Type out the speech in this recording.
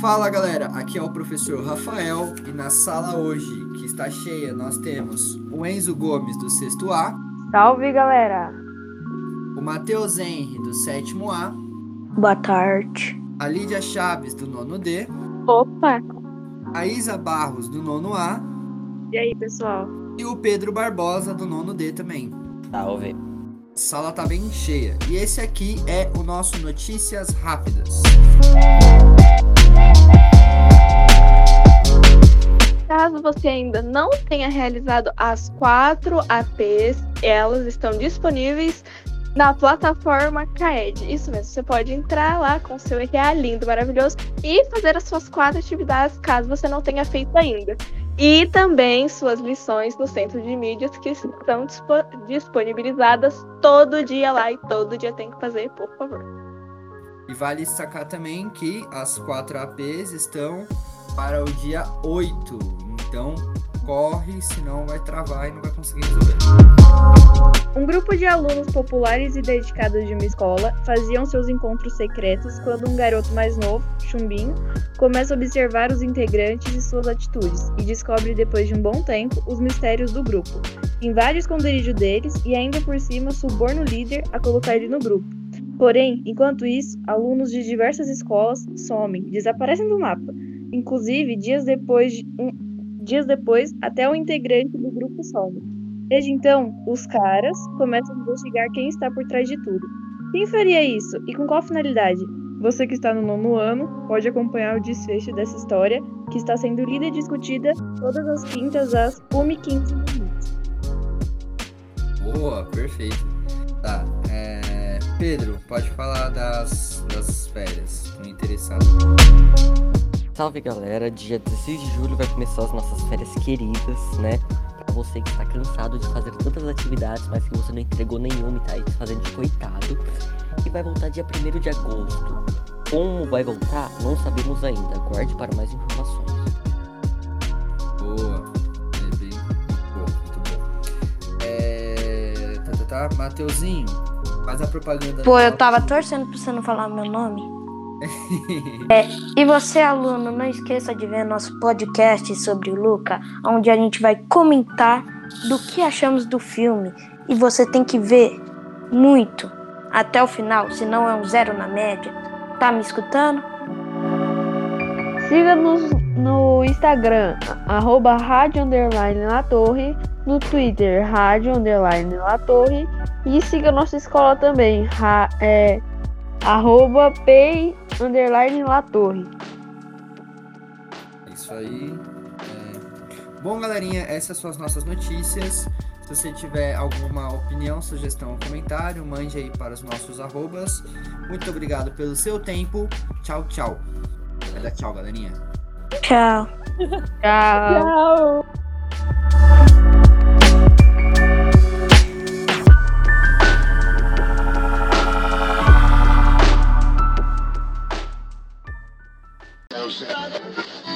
Fala galera, aqui é o professor Rafael e na sala hoje, que está cheia, nós temos o Enzo Gomes do sexto A, Salve, galera! o Matheus Henry do sétimo A, Boa tarde. a Lídia Chaves do nono D, Opa! a Isa Barros do nono A E aí, pessoal? e o Pedro Barbosa do nono D também. Salve. Sala tá bem cheia. E esse aqui é o nosso Notícias Rápidas. Caso você ainda não tenha realizado as quatro APs, elas estão disponíveis na plataforma CAED. Isso mesmo, você pode entrar lá com seu RA lindo, maravilhoso e fazer as suas quatro atividades caso você não tenha feito ainda. E também suas lições no centro de mídias que estão dispo- disponibilizadas todo dia lá e todo dia tem que fazer, por favor. E vale destacar também que as quatro APs estão para o dia 8. Então corre, senão vai travar e não vai conseguir resolver. Um grupo de alunos populares e dedicados de uma escola faziam seus encontros secretos quando um garoto mais novo, Chumbinho, começa a observar os integrantes e suas atitudes e descobre depois de um bom tempo os mistérios do grupo. Invade o esconderijo deles e ainda por cima suborna o líder a colocar ele no grupo. Porém, enquanto isso, alunos de diversas escolas somem, desaparecem do mapa. Inclusive, dias depois, de- um- dias depois até o integrante do grupo some. Desde então, os caras começam a investigar quem está por trás de tudo. Quem faria isso e com qual finalidade? Você que está no nono ano pode acompanhar o desfecho dessa história, que está sendo lida e discutida todas as quintas às 1h15 da noite. Boa, perfeito. Tá, é... Pedro, pode falar das, das férias. Tô interessado. Salve galera, dia 16 de julho vai começar as nossas férias queridas, né? Pra você que está cansado de fazer tantas atividades, mas que você não entregou nenhuma e tá aí se fazendo de coitado. E vai voltar dia 1 de agosto. Como vai voltar, não sabemos ainda. Aguarde para mais informações. Boa. É bem. Boa, muito bom. É. Tá, tá, tá. Mateuzinho, faz a propaganda. Pô, eu tava torcendo pra você não falar meu nome. E você, aluno, não esqueça de ver nosso podcast sobre o Luca, onde a gente vai comentar do que achamos do filme. E você tem que ver muito até o final, senão é um zero na média. Tá me escutando? Siga-nos no Instagram, arroba rádio underline Torre, no Twitter, rádio underline Torre, e siga nossa escola também, ra- é, arroba pay underline La Torre. É Isso aí. É. Bom, galerinha, essas são as nossas notícias. Se você tiver alguma opinião, sugestão ou comentário, mande aí para os nossos arrobas. Muito obrigado pelo seu tempo. Tchau, tchau. Vai dar tchau, galerinha. Tchau. Tchau. upset.